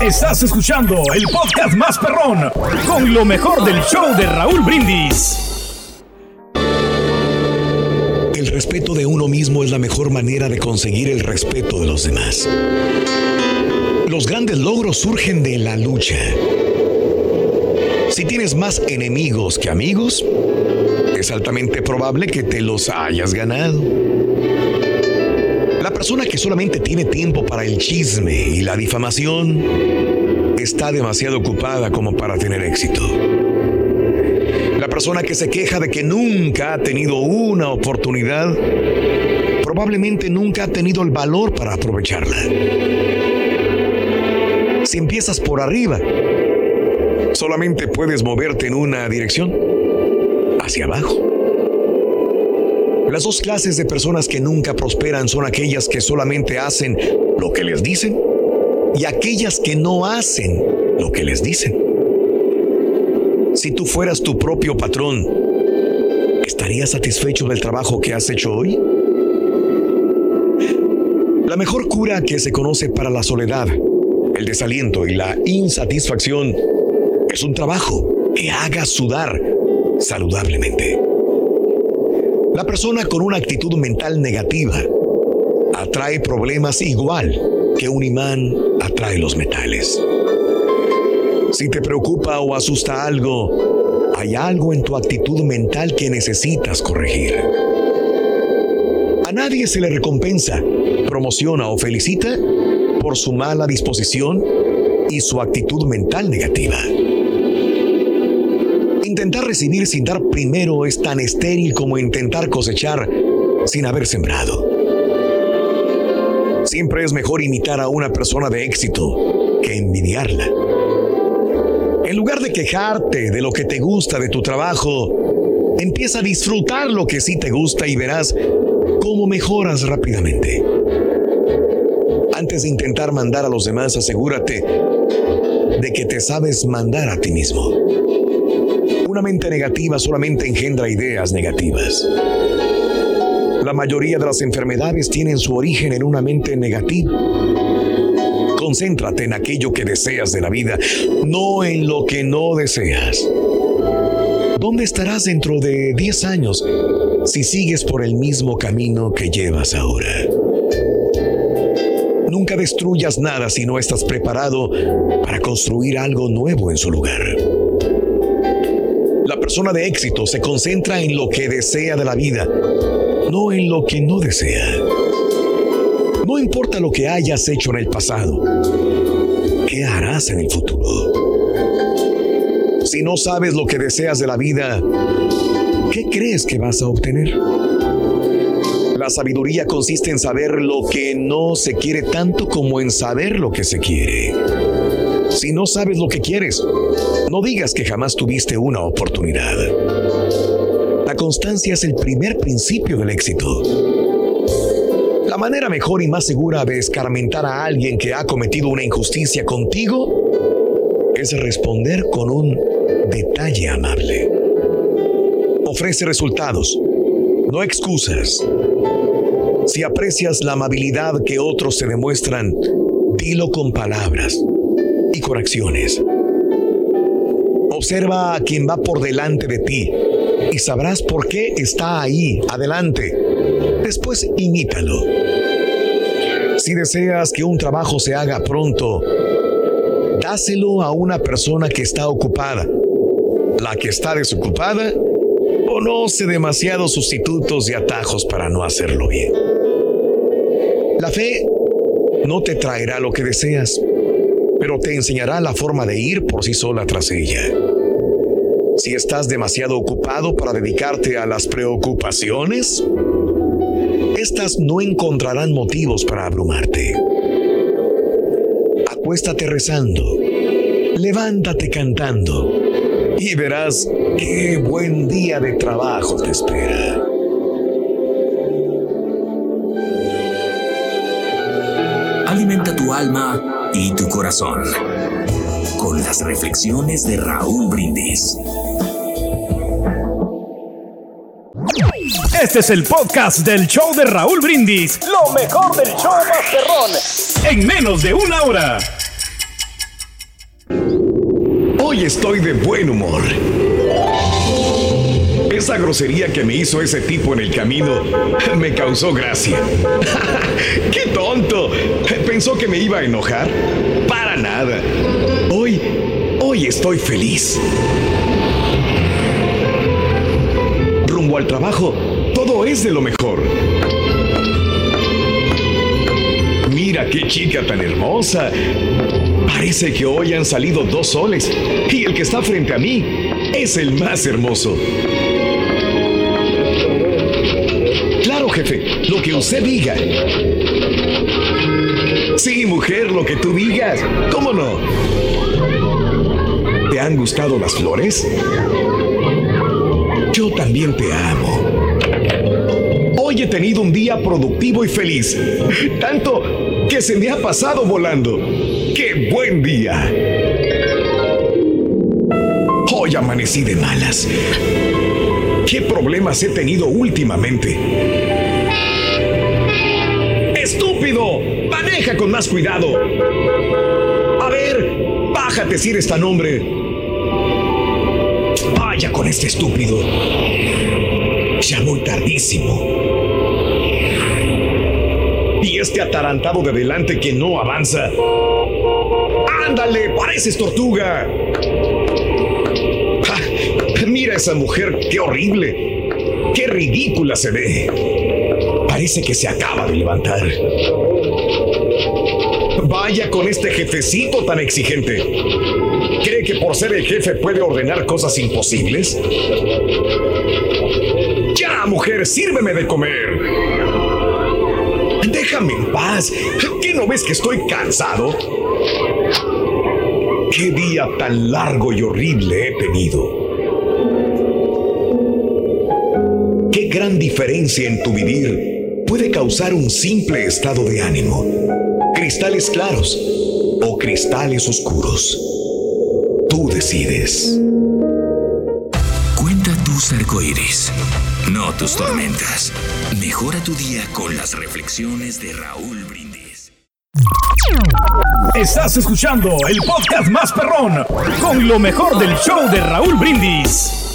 Estás escuchando el podcast más perrón con lo mejor del show de Raúl Brindis. El respeto de uno mismo es la mejor manera de conseguir el respeto de los demás. Los grandes logros surgen de la lucha. Si tienes más enemigos que amigos, es altamente probable que te los hayas ganado. La persona que solamente tiene tiempo para el chisme y la difamación está demasiado ocupada como para tener éxito. La persona que se queja de que nunca ha tenido una oportunidad, probablemente nunca ha tenido el valor para aprovecharla. Si empiezas por arriba, solamente puedes moverte en una dirección, hacia abajo. Las dos clases de personas que nunca prosperan son aquellas que solamente hacen lo que les dicen y aquellas que no hacen lo que les dicen. Si tú fueras tu propio patrón, ¿estarías satisfecho del trabajo que has hecho hoy? La mejor cura que se conoce para la soledad el desaliento y la insatisfacción es un trabajo que haga sudar saludablemente. La persona con una actitud mental negativa atrae problemas igual que un imán atrae los metales. Si te preocupa o asusta algo, hay algo en tu actitud mental que necesitas corregir. A nadie se le recompensa, promociona o felicita por su mala disposición y su actitud mental negativa. Intentar recibir sin dar primero es tan estéril como intentar cosechar sin haber sembrado. Siempre es mejor imitar a una persona de éxito que envidiarla. En lugar de quejarte de lo que te gusta de tu trabajo, empieza a disfrutar lo que sí te gusta y verás cómo mejoras rápidamente. Antes de intentar mandar a los demás, asegúrate de que te sabes mandar a ti mismo. Una mente negativa solamente engendra ideas negativas. La mayoría de las enfermedades tienen su origen en una mente negativa. Concéntrate en aquello que deseas de la vida, no en lo que no deseas. ¿Dónde estarás dentro de 10 años si sigues por el mismo camino que llevas ahora? Nunca destruyas nada si no estás preparado para construir algo nuevo en su lugar. Persona de éxito se concentra en lo que desea de la vida, no en lo que no desea. No importa lo que hayas hecho en el pasado, ¿qué harás en el futuro? Si no sabes lo que deseas de la vida, ¿qué crees que vas a obtener? La sabiduría consiste en saber lo que no se quiere tanto como en saber lo que se quiere. Si no sabes lo que quieres, no digas que jamás tuviste una oportunidad. La constancia es el primer principio del éxito. La manera mejor y más segura de escarmentar a alguien que ha cometido una injusticia contigo es responder con un detalle amable. Ofrece resultados, no excusas. Si aprecias la amabilidad que otros te demuestran, dilo con palabras acciones. Observa a quien va por delante de ti y sabrás por qué está ahí, adelante. Después imítalo. Si deseas que un trabajo se haga pronto, dáselo a una persona que está ocupada. La que está desocupada conoce demasiados sustitutos y atajos para no hacerlo bien. La fe no te traerá lo que deseas, te enseñará la forma de ir por sí sola tras ella. Si estás demasiado ocupado para dedicarte a las preocupaciones, estas no encontrarán motivos para abrumarte. Acuéstate rezando, levántate cantando y verás qué buen día de trabajo te espera. Alimenta tu alma y tu corazón con las reflexiones de Raúl Brindis. Este es el podcast del show de Raúl Brindis. Lo mejor del show Masterrón. En menos de una hora. Hoy estoy de buen humor. Esa grosería que me hizo ese tipo en el camino me causó gracia. ¡Qué tonto! ¿Pensó que me iba a enojar? Para nada. Hoy, hoy estoy feliz. Rumbo al trabajo, todo es de lo mejor. Mira qué chica tan hermosa. Parece que hoy han salido dos soles y el que está frente a mí es el más hermoso. Claro, jefe, lo que usted diga. Sí, mujer, lo que tú digas. ¿Cómo no? ¿Te han gustado las flores? Yo también te amo. Hoy he tenido un día productivo y feliz. Tanto que se me ha pasado volando. ¡Qué buen día! Hoy amanecí de malas. ¿Qué problemas he tenido últimamente? ¡Maneja con más cuidado! A ver, bájate si eres tan hombre. Vaya con este estúpido. Ya muy tardísimo. Y este atarantado de delante que no avanza. ¡Ándale! ¡Pareces tortuga! ¡Ja! Mira esa mujer, qué horrible. Qué ridícula se ve. Parece que se acaba de levantar. Vaya con este jefecito tan exigente. ¿Cree que por ser el jefe puede ordenar cosas imposibles? Ya, mujer, sírveme de comer. Déjame en paz. ¿Qué no ves que estoy cansado? ¿Qué día tan largo y horrible he tenido? ¿Qué gran diferencia en tu vivir puede causar un simple estado de ánimo? ¿Cristales claros o cristales oscuros? Tú decides. Cuenta tus arcoíris, no tus tormentas. Mejora tu día con las reflexiones de Raúl Brindis. Estás escuchando el podcast más perrón con lo mejor del show de Raúl Brindis.